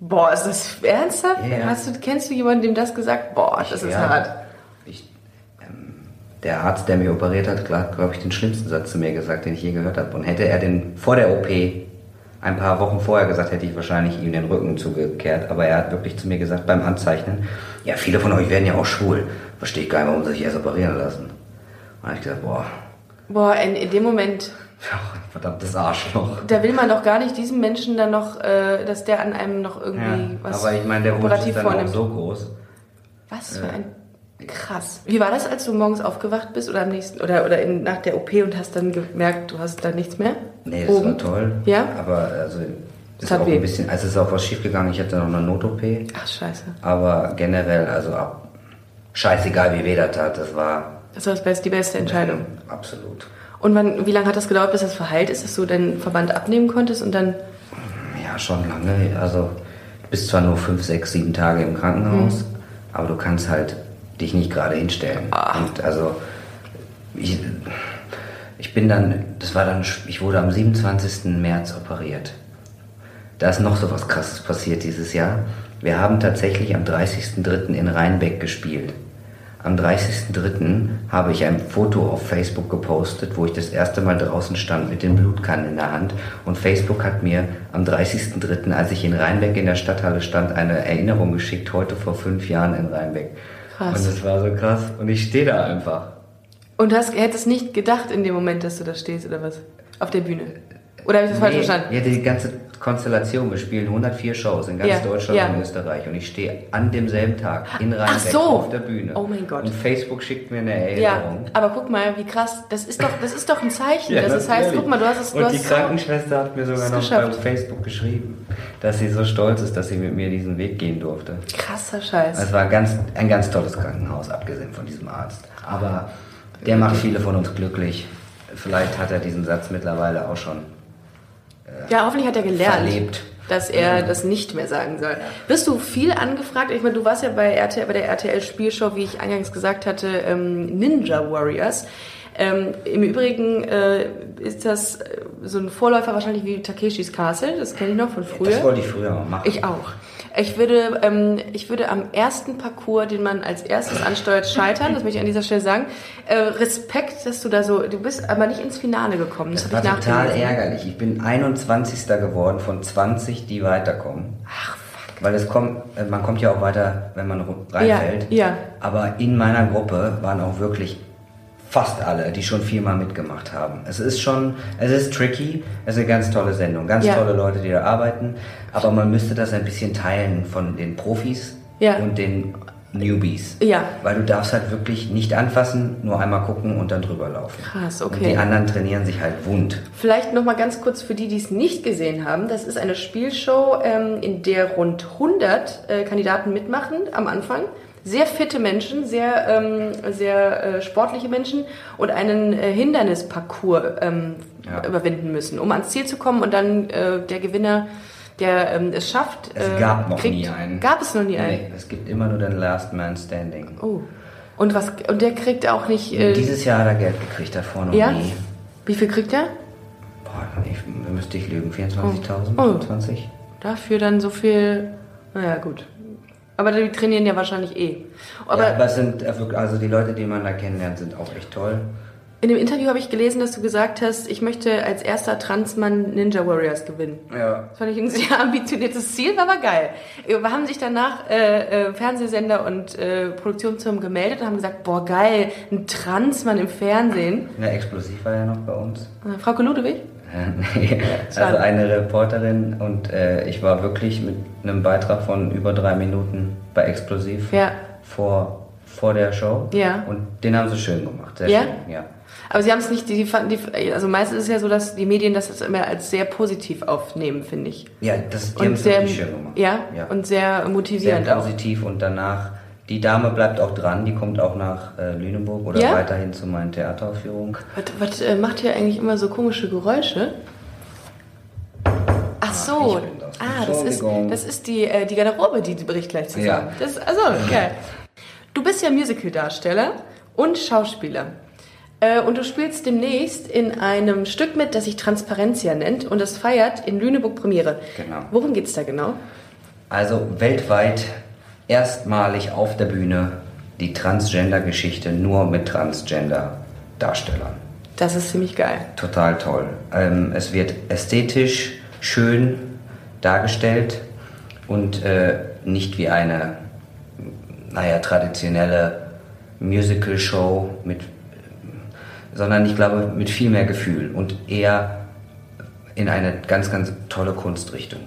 Boah, ist das ernsthaft? Ja, ja. Hast du, kennst du jemanden, dem das gesagt? Boah, das ist ja, hart. Der Arzt, der mich operiert hat, hat, glaube ich, den schlimmsten Satz zu mir gesagt, den ich je gehört habe. Und hätte er den vor der OP ein paar Wochen vorher gesagt, hätte ich wahrscheinlich ihm den Rücken zugekehrt. Aber er hat wirklich zu mir gesagt beim Anzeichnen, ja, viele von euch werden ja auch schwul. Verstehe ich gar nicht, warum sie sich erst operieren lassen. Und dann habe ich gesagt, boah, Boah, in, in dem Moment, verdammtes Arschloch. da will man doch gar nicht diesem Menschen dann noch, äh, dass der an einem noch irgendwie Ja, was aber ich meine, der Wunsch ist dann auch vornimmt. so groß. Was für ein krass. Wie war das, als du morgens aufgewacht bist oder am nächsten oder oder in, nach der OP und hast dann gemerkt, du hast da nichts mehr? Nee, das Oben? war toll. Ja? Aber also, ist auch weh. ein bisschen, also ist auch was schiefgegangen. Ich hatte noch eine Not-OP. Ach scheiße. Aber generell, also ab, scheißegal wie weh das tat, das war Das war das best, die beste Entscheidung. absolut. Und wann, wie lange hat das gedauert, bis das verheilt ist, dass du den Verband abnehmen konntest und dann Ja, schon lange. Also du bist zwar nur fünf, sechs, sieben Tage im Krankenhaus, aber du kannst halt dich nicht gerade hinstellen. Und also ich, ich bin dann, das war dann, ich wurde am 27. März operiert. Da ist noch so was krasses passiert dieses Jahr. Wir haben tatsächlich am 30.03. in Rheinbeck gespielt. Am 30.03. habe ich ein Foto auf Facebook gepostet, wo ich das erste Mal draußen stand mit den Blutkannen in der Hand. Und Facebook hat mir am 30.03., als ich in Rheinbeck in der Stadthalle stand, eine Erinnerung geschickt, heute vor fünf Jahren in Rheinbeck. Krass. Und das war so krass. Und ich stehe da einfach. Und du hast, hättest nicht gedacht in dem Moment, dass du da stehst oder was? Auf der Bühne. Oder habe ich das falsch Nee, verstanden? Ja, die ganze Konstellation. Wir spielen 104 Shows in ganz Ja, Deutschland ja. und Österreich. Und ich stehe an demselben Tag in Rheinbeck so. auf der Bühne. Oh mein Gott. Und Facebook schickt mir eine Ja, Erinnerung. aber guck mal, wie krass. Das ist doch, das ist doch ein Zeichen. Ja, das ist, heißt, guck mal, du hast es Und hast die Krankenschwester hat mir sogar noch geschafft. bei Facebook geschrieben, dass sie so stolz ist, dass sie mit mir diesen Weg gehen durfte. Krasser Scheiß. Es war ganz, ein ganz tolles Krankenhaus, abgesehen von diesem Arzt. Aber der macht viele von uns glücklich. Vielleicht hat er diesen Satz mittlerweile auch schon ja, hoffentlich hat er gelernt, verlebt. dass er das nicht mehr sagen soll. Wirst du viel angefragt? Ich meine, du warst ja bei, RTL, bei der RTL-Spielshow, wie ich eingangs gesagt hatte, ähm, Ninja Warriors. Ähm, Im Übrigen äh, ist das äh, so ein Vorläufer wahrscheinlich wie Takeshis Castle. Das kenne ich noch von früher. Das wollte ich früher mal machen. Ich auch. Ich würde, ähm, ich würde am ersten Parcours, den man als erstes ansteuert, scheitern. Das möchte ich an dieser Stelle sagen. Äh, Respekt, dass du da so, du bist aber nicht ins Finale gekommen. Das, Das war ich total ärgerlich. Ich bin 21. geworden von 20, die weiterkommen. Ach, fuck. Weil es kommt, äh, man kommt ja auch weiter, wenn man reinfällt. Ja, ja. Aber in meiner Gruppe waren auch wirklich fast alle, die schon viermal mitgemacht haben. Es ist schon, es ist tricky, es ist eine ganz tolle Sendung, ganz Ja. tolle Leute, die da arbeiten, aber man müsste das ein bisschen teilen von den Profis Ja. und den Newbies. Ja. Weil du darfst halt wirklich nicht anfassen, nur einmal gucken und dann drüber laufen. Krass, Und okay. die anderen trainieren sich halt wund. Vielleicht noch mal ganz kurz für die, die es nicht gesehen haben. Das ist eine Spielshow, ähm, in der rund 100 äh, Kandidaten mitmachen am Anfang. Sehr fitte Menschen, sehr, ähm, sehr äh, sportliche Menschen und einen äh, Hindernisparcours ähm, Ja. überwinden müssen, um ans Ziel zu kommen und dann äh, der Gewinner, der ähm, es schafft. Es äh, gab noch kriegt, nie einen. Gab es noch nie einen? Nee, es gibt immer nur den Last Man Standing. Oh. Und was? Und der kriegt auch nicht. Äh, Dieses Jahr hat er Geld gekriegt, davor noch ja? nie. Wie viel kriegt er? Boah, ich, müsste ich lügen. 24.000, Oh. 25? Dafür dann so viel. Naja, gut. Aber die trainieren ja wahrscheinlich eh. Aber, ja, aber sind äh, also die Leute, die man da kennenlernt, sind auch echt toll. in dem Interview habe ich gelesen, dass du gesagt hast, ich möchte als erster Transmann Ninja Warriors gewinnen. Ja. Das fand ich ein sehr ambitioniertes Ziel, war aber geil. Wir haben sich danach äh, äh, Fernsehsender und äh, Produktionsfirmen gemeldet und haben gesagt, boah geil, ein Transmann im Fernsehen. Ja, Explosiv war ja noch bei uns. Äh, Frau Ludewig? Also eine Reporterin und äh, ich war wirklich mit einem Beitrag von über drei Minuten bei Explosiv Ja. vor, vor der Show. Ja. Und den haben sie schön gemacht. Sehr Ja? schön. Ja. Aber sie haben es nicht, die, fanden- die, also meistens ist es ja so, dass die Medien das immer als sehr positiv aufnehmen, finde ich. Ja, das, die haben Und es sehr, wirklich schön gemacht. ja, ja. und sehr sehr motivierend auch. positiv und danach, die Dame bleibt auch dran, die kommt auch nach äh, Lüneburg oder Ja? weiterhin zu meinen Theateraufführungen. Was, was äh, macht hier eigentlich immer so komische Geräusche? Ach so, ich bin das. ah, das ist, das ist die, äh, die Garderobe, die bricht gleich zusammen. Ja. Das also, geil. Du bist ja Musicaldarsteller und Schauspieler. Äh, und du spielst demnächst in einem Stück mit, das sich Transparentia nennt und das feiert in Lüneburg Premiere. Genau. Worum geht's da genau? Also weltweit erstmalig auf der Bühne die Transgender-Geschichte nur mit Transgender-Darstellern. Das ist ziemlich geil. Total toll. Ähm, es wird ästhetisch schön dargestellt und äh, nicht wie eine, naja, traditionelle Musical-Show mit, sondern ich glaube mit viel mehr Gefühl und eher in eine ganz, ganz tolle Kunstrichtung.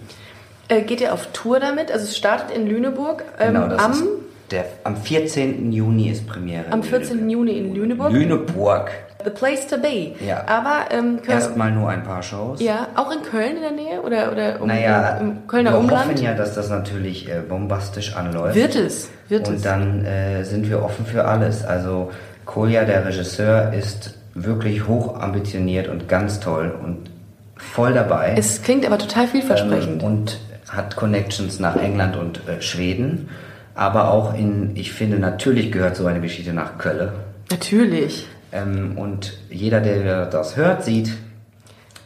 Äh, geht ihr auf Tour damit? Also es startet in Lüneburg ähm, Genau, das am, der, am 14. Juni ist Premiere. am 14. Juni in Lüneburg. Lüneburg. The place to be. Ja. Aber ähm, Erstmal nur ein paar Shows. ja, auch in Köln in der Nähe oder, oder um, Naja, im Kölner wir Umland? hoffen ja, dass das natürlich äh, bombastisch anläuft. Wird es, wird Und es. dann äh, sind wir offen für alles. Also Kolja, der Regisseur, ist wirklich hoch ambitioniert und ganz toll und voll dabei. Es klingt aber total vielversprechend. Ähm, und hat Connections nach England und äh, Schweden. Aber auch in, ich finde, natürlich gehört so eine Geschichte nach Köln. Natürlich. Ähm, und jeder, der das hört, sieht,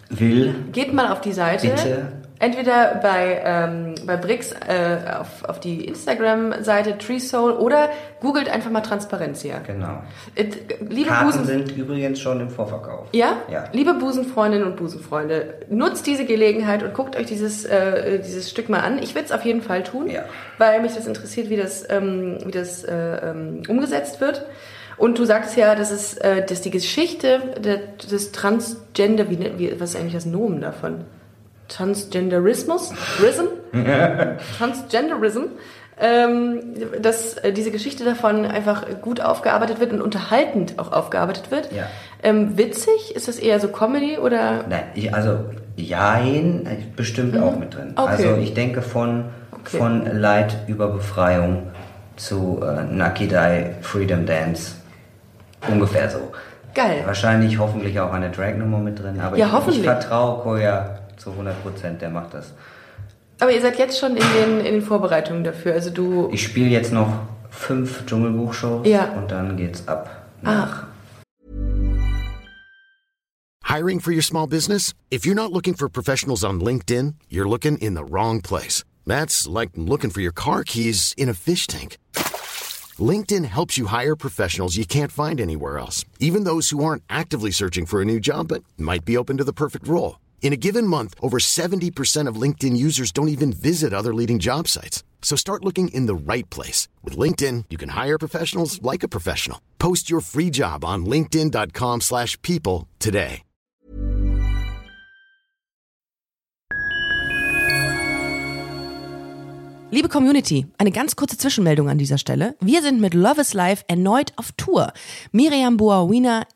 will, Geht mal auf die Seite. Bitte. Entweder bei, ähm, bei Brix äh, auf, auf die Instagram-Seite TreeSoul oder googelt einfach mal Transparentia. genau. Äh, liebe Karten Busen, sind übrigens schon im Vorverkauf. Ja? Ja. Liebe Busenfreundinnen und Busenfreunde, nutzt diese Gelegenheit und guckt euch dieses, äh, dieses Stück mal an. Ich werde es auf jeden Fall tun, Ja. weil mich das interessiert, wie das, ähm, wie das äh, ähm, umgesetzt wird. Und du sagst ja, dass, es, äh, dass die Geschichte des Transgender, wie, nennt- wie, was ist eigentlich das Nomen davon? Transgenderismus? Rism? Transgenderism? Ähm, dass äh, diese Geschichte davon einfach gut aufgearbeitet wird und unterhaltend auch aufgearbeitet wird. Ja. Ähm, witzig? Ist das eher so Comedy oder? Nein, ich, also Jein äh, bestimmt auch mit drin. Mhm. Okay. Also ich denke von, Okay. von Leid über Befreiung zu äh, Nakidai Freedom Dance. Ungefähr so. Geil. Wahrscheinlich hoffentlich auch eine Drag-Nummer mit drin, aber Ja, ich, hoffentlich. ich vertraue Koya zu 100 Prozent, der macht das. Aber ihr seid jetzt schon in den, in den Vorbereitungen dafür. Also du. Ich spiele jetzt noch fünf Dschungelbuch-Shows Ja. und dann geht's ab nach Hiring for your small business? If you're not looking for professionals on LinkedIn, you're looking in the wrong place. That's like looking for your car keys in a fish tank. LinkedIn helps you hire professionals you can't find anywhere else, even those who aren't actively searching for a new job but might be open to the perfect role. In a given month, over 70% of LinkedIn users don't even visit other leading job sites. So start looking in the right place. With LinkedIn, you can hire professionals like a professional. Post your free job on linkedin.com/people slash people today. Liebe Community, eine ganz kurze Zwischenmeldung an dieser Stelle. Wir sind mit Love is Life erneut auf Tour. Miriam Boawina,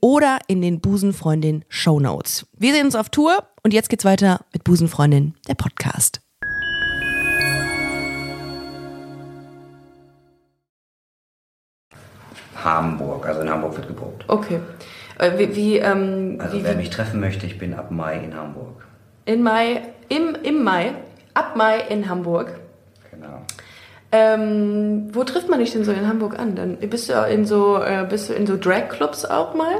oder in den Busenfreundin Shownotes. Wir sehen uns auf Tour und jetzt geht's weiter mit Busenfreundin, der Podcast. Hamburg, also in Hamburg wird geprobt. Okay. Äh, wie, wie, ähm, also wie, wer mich treffen möchte, ich bin ab Mai in Hamburg. In Mai, im, im Mai, ab Mai in Hamburg. Ähm, wo trifft man dich denn so in Hamburg an? Dann bist du in so, äh, bist du in so Drag-Clubs auch mal?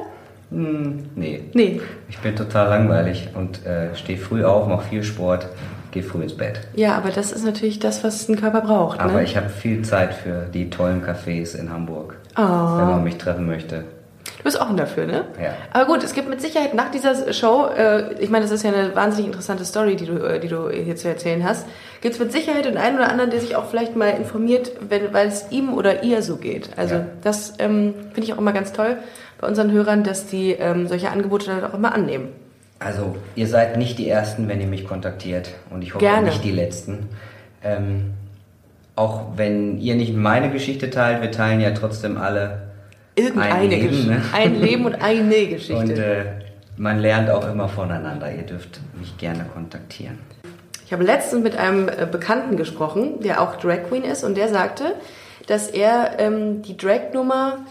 Hm, nee. Nee. Ich bin total langweilig und äh, stehe früh auf, mache viel Sport, gehe früh ins Bett. Ja, aber das ist natürlich das, was ein Körper braucht. Aber ne? ich habe viel Zeit für die tollen Cafés in Hamburg. Oh. Wenn man mich treffen möchte. Du bist offen dafür, ne? Ja. Aber gut, es gibt mit Sicherheit nach dieser Show, äh, ich meine, das ist ja eine wahnsinnig interessante Story, die du, äh, die du hier zu erzählen hast, gibt es mit Sicherheit den einen oder anderen, der sich auch vielleicht mal informiert, weil es ihm oder ihr so geht. Also Ja. das ähm, finde ich auch immer ganz toll bei unseren Hörern, dass die ähm, solche Angebote dann auch immer annehmen. Also, ihr seid nicht die Ersten, wenn ihr mich kontaktiert. Und ich hoffe Gerne. nicht die Letzten. Ähm, auch wenn ihr nicht meine Geschichte teilt, wir teilen ja trotzdem alle Irgendeine ein Leben. Geschichte. Ne? Ein Leben und eine Geschichte. Und äh, man lernt auch immer voneinander. Ihr dürft mich gerne kontaktieren. Ich habe letztens mit einem äh, Bekannten gesprochen, der auch Drag Queen ist, und der sagte, dass er ähm, die Drag-Nummer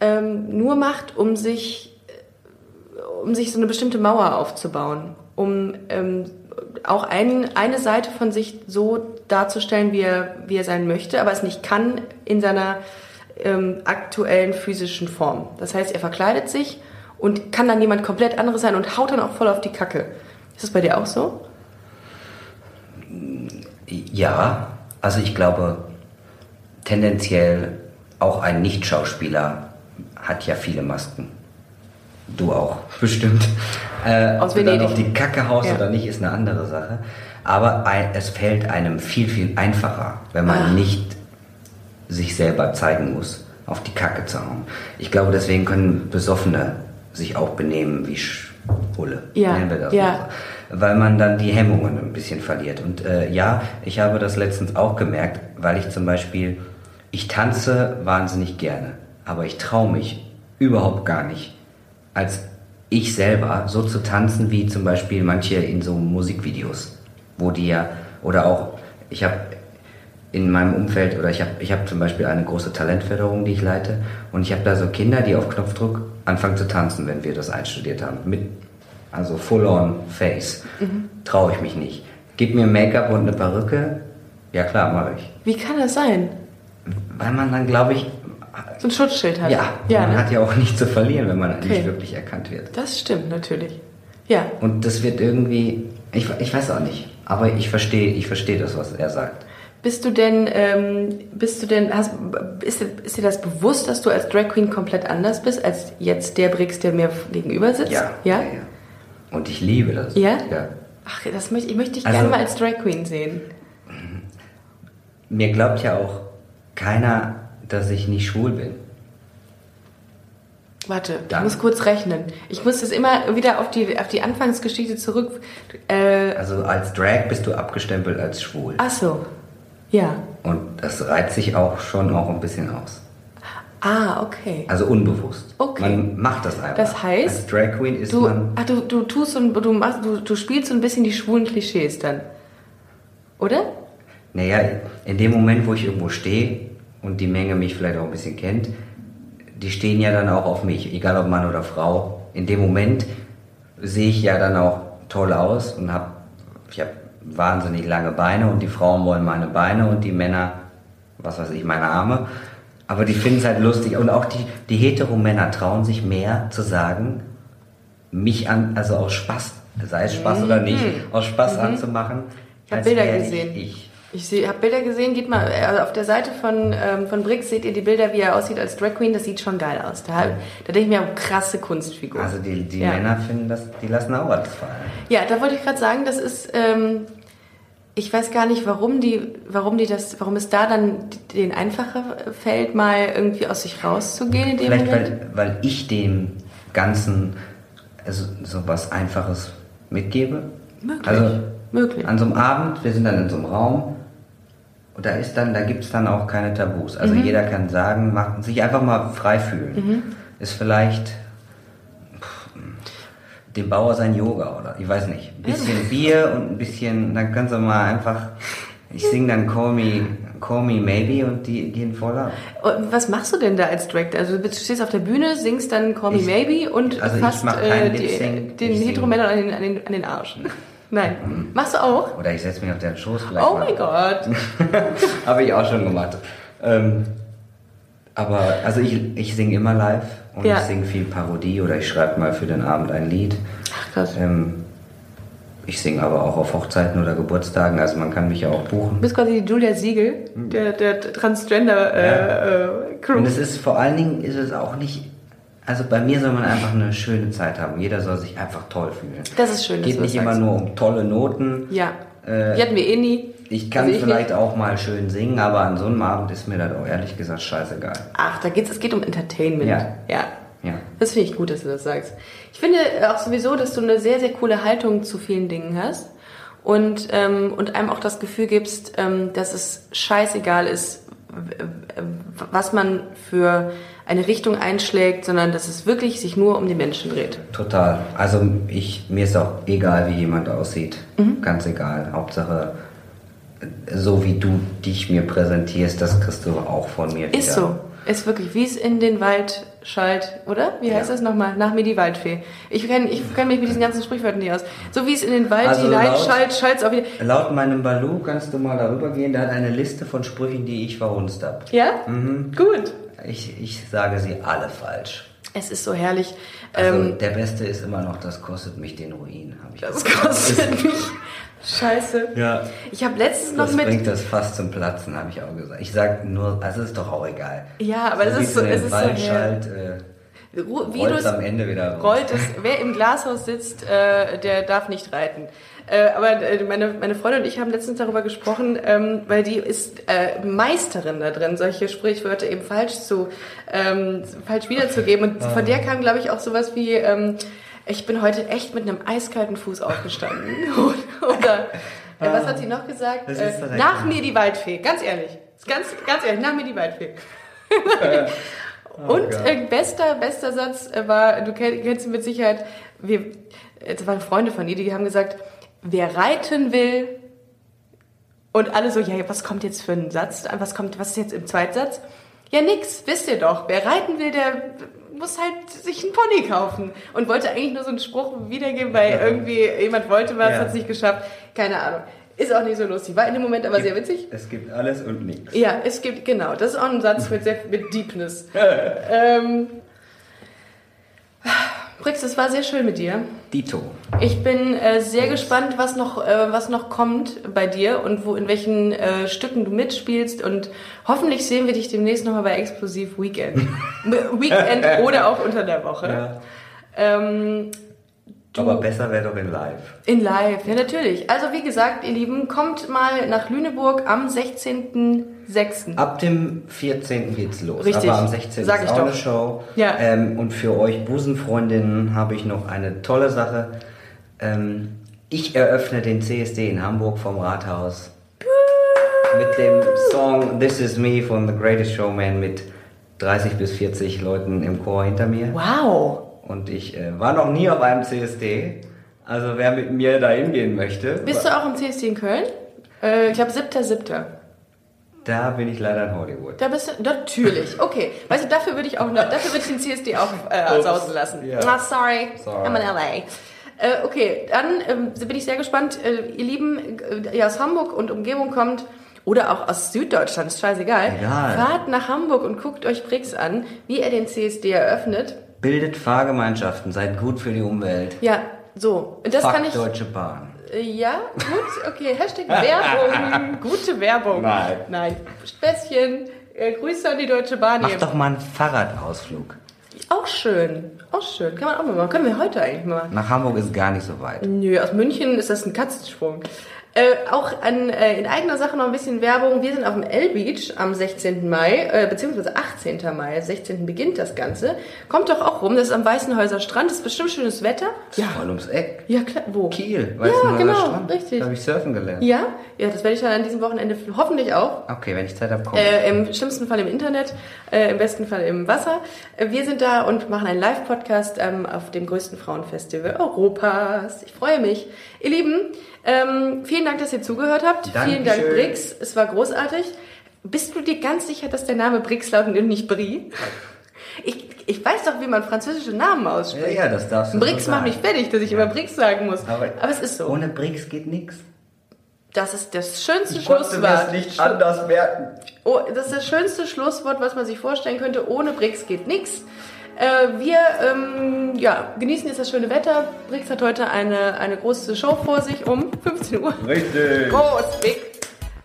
ähm, nur macht, um sich, äh, um sich so eine bestimmte Mauer aufzubauen, um ähm, auch ein, eine Seite von sich so darzustellen, wie er, wie er sein möchte, aber es nicht kann in seiner ähm, aktuellen physischen Form. Das heißt, er verkleidet sich und kann dann jemand komplett anderes sein und haut dann auch voll auf die Kacke. Ist das bei dir auch so? Ja, also ich glaube, tendenziell auch ein Nicht-Schauspieler hat ja viele Masken. Du auch, bestimmt. Äh, Aus ob du dann Venedig. auf die Kacke haust Ja. oder nicht, ist eine andere Sache. Aber ein, es fällt einem viel, viel einfacher, wenn man Ah. nicht sich selber zeigen muss, auf die Kacke zu hauen. Ich glaube, deswegen können Besoffene sich auch benehmen wie Schwule. Ja, Nennen wir das ja. so. Weil man dann die Hemmungen ein bisschen verliert. Und äh, ja, ich habe das letztens auch gemerkt, weil ich zum Beispiel, ich tanze wahnsinnig gerne, aber ich traue mich überhaupt gar nicht, als ich selber so zu tanzen wie zum Beispiel manche in so Musikvideos, wo die ja, oder auch, ich habe in meinem Umfeld, oder ich habe ich hab zum Beispiel eine große Talentförderung, die ich leite, und ich habe da so Kinder, die auf Knopfdruck anfangen zu tanzen, wenn wir das einstudiert haben, mit, also full-on Face. Traue ich mich nicht. Gib mir Make-up und eine Perücke, ja klar, mache ich. Wie kann das sein? Weil man dann, glaube ich, So ein Schutzschild hat. ja, ja man ne? hat ja auch nichts zu verlieren, wenn man Okay. nicht wirklich erkannt wird. Das stimmt natürlich. Ja. Und das wird irgendwie, ich, ich weiß auch nicht, aber ich verstehe ich verstehe das, was er sagt. Bist du denn, ähm, bist du denn, hast, ist, dir- ist dir das bewusst, dass du als Drag Queen komplett anders bist, als jetzt der Brix, der mir gegenüber sitzt? Ja, Ja? Und ich liebe das. Ja? ja. Ach, das möchte, ich möchte dich Also- gerne mal als Drag Queen sehen. Mir glaubt ja auch keiner, dass ich nicht schwul bin. Warte, ich Dann. muss kurz rechnen. Ich muss das immer wieder auf die, auf die Anfangsgeschichte zurück. Äh, Also als Drag bist du abgestempelt als schwul. ach so. Ja. Und das reizt sich auch schon auch ein bisschen aus. Ah, okay. Also unbewusst. Okay. Man macht das einfach. Das heißt, als Drag Queen ist Du, man. ach, du, du tust ein, du, machst, du, du spielst so ein bisschen die schwulen Klischees dann. Oder? Naja, in dem Moment, wo ich irgendwo stehe und die Menge mich vielleicht auch ein bisschen kennt, die stehen ja dann auch auf mich, egal ob Mann oder Frau. In dem Moment sehe ich ja dann auch toll aus und habe ich habe wahnsinnig lange Beine und die Frauen wollen meine Beine und die Männer, was weiß ich, meine Arme. Aber die finden es halt lustig und auch die, die Hetero-Männer trauen sich mehr zu sagen, mich an, also aus Spaß, sei es Spaß oder nicht, aus Spaß anzumachen. Mhm. Ich habe als Bilder gesehen. Ich, Ich, habe Bilder gesehen, geht mal, also auf der Seite von, ähm, von Brix seht ihr die Bilder, wie er aussieht als Drag Queen, das sieht schon geil aus. Da, da denke ich mir, krasse Kunstfigur. Also die, die Ja. Männer finden das, die lassen auch alles fallen. Ja, da wollte ich gerade sagen, das ist, ähm, ich weiß gar nicht, warum die, warum die das, warum es da dann den einfacher fällt, mal irgendwie aus sich rauszugehen in dem Vielleicht, Moment. weil, weil ich dem Ganzen also, so was Einfaches mitgebe. Möglich. Also Möglich. an so einem Abend, wir sind dann in so einem Raum und da ist dann, da gibt es dann auch keine Tabus. Also Mhm. jeder kann sagen, macht, sich einfach mal frei fühlen. Ist vielleicht pff, dem Bauer sein Yoga oder ich weiß nicht. Ein bisschen Bier und ein bisschen, dann kannst du mal einfach, ich sing dann Call Me Call Me Maybe und die gehen voll ab. Und was machst du denn da als Drag? Also du stehst auf der Bühne, singst dann Call Me Ich- Maybe und also fasst mach äh, den ich sing. Heteromännern an den, an, den, an den Arsch. Nein. Machst du auch? Oder ich setze mich auf deren Schoß vielleicht Oh mal. mein Gott. Habe ich auch schon gemacht. Ähm, aber also ich, ich singe immer live und Ja. ich singe viel Parodie oder ich schreibe mal für den Abend ein Lied. Ach krass. Ähm, ich singe aber auch auf Hochzeiten oder Geburtstagen, also man kann mich ja auch buchen. Du bist quasi die Julia Siegel, der, der Transgender äh, äh, Crew. Und es ist vor allen Dingen ist es auch nicht. Also bei mir soll man einfach eine schöne Zeit haben. Jeder soll sich einfach toll fühlen. Das ist schön, Geht nicht immer nur um tolle Noten. Ja. Äh, die hatten wir eh nie. Ich kann Also vielleicht nicht. auch mal schön singen, aber an so einem Abend ist mir das auch ehrlich gesagt scheißegal. Ach, da geht's, es geht um Entertainment. Ja. ja. Ja. Das finde ich gut, dass du das sagst. Ich finde auch sowieso, dass du eine sehr, sehr coole Haltung zu vielen Dingen hast und, ähm, und einem auch das Gefühl gibst, ähm, dass es scheißegal ist, was man für eine Richtung einschlägt, sondern dass es wirklich sich nur um die Menschen dreht. Total. Also ich, mir ist auch egal, wie jemand aussieht. Mhm. Ganz egal. Hauptsache, so wie du dich mir präsentierst, das kriegst du auch von mir wieder. Ist so. Ist wirklich, wie es in den Wald schallt, oder? Wie heißt Ja. das nochmal? Nach mir die Waldfee. Ich kenne ich kenn mich mit diesen ganzen Sprichwörtern nicht aus. So wie es in den Wald Also hinein laut- schallt, schallt es auch wieder. Laut meinem Balu kannst du mal darüber gehen, der hat eine Liste von Sprüchen, die ich verhunzt habe. Ja? Mhm. Gut. Ich, ich sage sie alle falsch. Es ist so herrlich. Also ähm, der beste ist immer noch, das kostet mich den Ruin. Hab ich das gesagt. kostet mich. Scheiße. Ja. Ich habe letztens noch Das mit. bringt das fast zum Platzen, habe ich auch gesagt. Ich sage nur, also ist doch auch egal. Ja, aber es ist so- es ist so schallt, äh, du's- am Ende wieder raus. rollt es. Wer im Glashaus sitzt, äh, der darf nicht reiten. Äh, aber äh, meine, meine Freundin und ich haben letztens darüber gesprochen, ähm, weil die ist äh, Meisterin da drin, solche Sprichwörter eben falsch zu ähm, falsch wiederzugeben. Und von der kam, glaube ich, auch sowas wie ähm, ich bin heute echt mit einem eiskalten Fuß aufgestanden. Oder äh, was hat sie noch gesagt? Äh, nach mir die Waldfee. Ganz ehrlich. Ganz, ganz ehrlich, nach mir die Waldfee. Und Gott. äh, bester, bester Satz äh, war, du kenn- kennst ihn mit Sicherheit, wir, äh, das waren Freunde von ihr, die haben gesagt, wer reiten will, und alle so, ja, was kommt jetzt für ein Satz? Was kommt, was ist jetzt im Zweitsatz? Ja, nix, wisst ihr doch. Wer reiten will, der muss halt sich einen Pony kaufen. Und wollte eigentlich nur so einen Spruch wiedergeben, weil irgendwie jemand wollte was, Ja. hat es nicht geschafft. Keine Ahnung. Ist auch nicht so lustig. War in dem Moment aber sehr witzig. Es gibt alles und nichts. Ja, es gibt, genau, das ist auch ein Satz mit, sehr, mit Deepness. ähm, Brix, es war sehr schön mit dir. Dito. Ich bin äh, sehr gespannt, was noch, äh, was noch kommt bei dir und wo, in welchen äh, Stücken du mitspielst. Und hoffentlich sehen wir dich demnächst nochmal bei Explosiv Weekend. Weekend oder auch unter der Woche. Ja. Ähm, Aber besser wäre doch in live. in live, ja natürlich. Also wie gesagt, ihr Lieben, kommt mal nach Lüneburg am 16.06. Ab dem 14. geht's los. Richtig. Aber am 16. Sag ist ich auch doch. eine Show. Ja. Ähm, und für euch Busenfreundinnen habe ich noch eine tolle Sache. Ähm, ich eröffne den CSD in Hamburg vom Rathaus. Mit dem Song This Is Me von The Greatest Showman mit 30 bis 40 Leuten im Chor hinter mir. Wow. Und ich äh, war noch nie auf einem CSD. Also wer mit mir da hingehen möchte, Bist du auch im CSD in Köln? Äh, ich glaube, 7.7. da bin ich leider in Hollywood. Da bist du, natürlich, okay. Weißt du, dafür würde ich auch, noch- dafür würde ich den CSD auch äh, sausen lassen. Ja. Ah, sorry, Sorry. I'm in LA. Äh, okay, dann ähm, bin ich sehr gespannt. Äh, ihr Lieben, äh, ihr aus Hamburg und Umgebung kommt, oder auch aus Süddeutschland, ist scheißegal. Egal. Fahrt nach Hamburg und guckt euch Brix an, wie er den CSD eröffnet. Bildet Fahrgemeinschaften, seid gut für die Umwelt. Ja, so. Und das Fuck kann ich. Deutsche Bahn. Äh, Ja, gut, okay. Hashtag Werbung. Gute Werbung. Nein. Nein. Späßchen. Äh, Grüße an die Deutsche Bahn. Mach hier. doch mal einen Fahrradausflug. Auch schön. Auch schön. Kann man auch mal machen. Können wir heute eigentlich mal machen. Nach Hamburg ist gar nicht so weit. Nö, aus München ist das ein Katzensprung. Äh, auch an, äh, in eigener Sache noch ein bisschen Werbung. Wir sind auf dem L-Beach am 16. Mai, äh, beziehungsweise 18. Mai. 16. beginnt das Ganze. Kommt doch auch rum. Das ist am Weißenhäuser Strand. Das ist bestimmt schönes Wetter. Ja. Voll ums Eck. Ja, klar. Wo? Kiel, Ja, Weißenhäuser genau. Strand. Richtig. Da habe ich surfen gelernt. Ja? Ja, das werde ich dann an diesem Wochenende hoffentlich auch. Okay, wenn ich Zeit habe, komm. Äh, Im schlimmsten Fall im Internet, äh, im besten Fall im Wasser. Äh, wir sind da und machen einen Live-Podcast ähm, auf dem größten Frauenfestival Europas. Ich freue mich. Ihr Lieben, ähm, vielen Dank, dass ihr zugehört habt. Dankeschön. Vielen Dank, Brix. Es war großartig. Bist du dir ganz sicher, dass der Name Brix lautet und nicht Brie? Ich, ich weiß doch, wie man französische Namen ausspricht. Ja, ja, das darfst du Brix so macht mich fertig, dass ich immer Brix sagen muss. Aber, Aber es ist so. Ohne Bricks geht nichts. Das ist das schönste Ich konnte mir es Schlusswort. nicht anders merken. Oh, das ist das schönste Schlusswort, was man sich vorstellen könnte. Ohne Brix geht nix. Äh, wir ähm, ja, genießen jetzt das schöne Wetter. Brix hat heute eine, eine große Show vor sich um 15 Uhr. Richtig. Groß, big,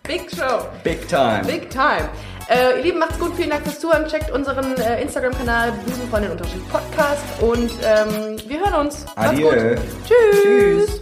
big Show. Big time. Big time. Äh, ihr Lieben, macht's gut. Vielen Dank fürs Zuhören. Checkt unseren äh, Instagram-Kanal Busenfreundin-Podcast und ähm, wir hören uns. Macht's Adieu. gut. Tschüss. Tschüss.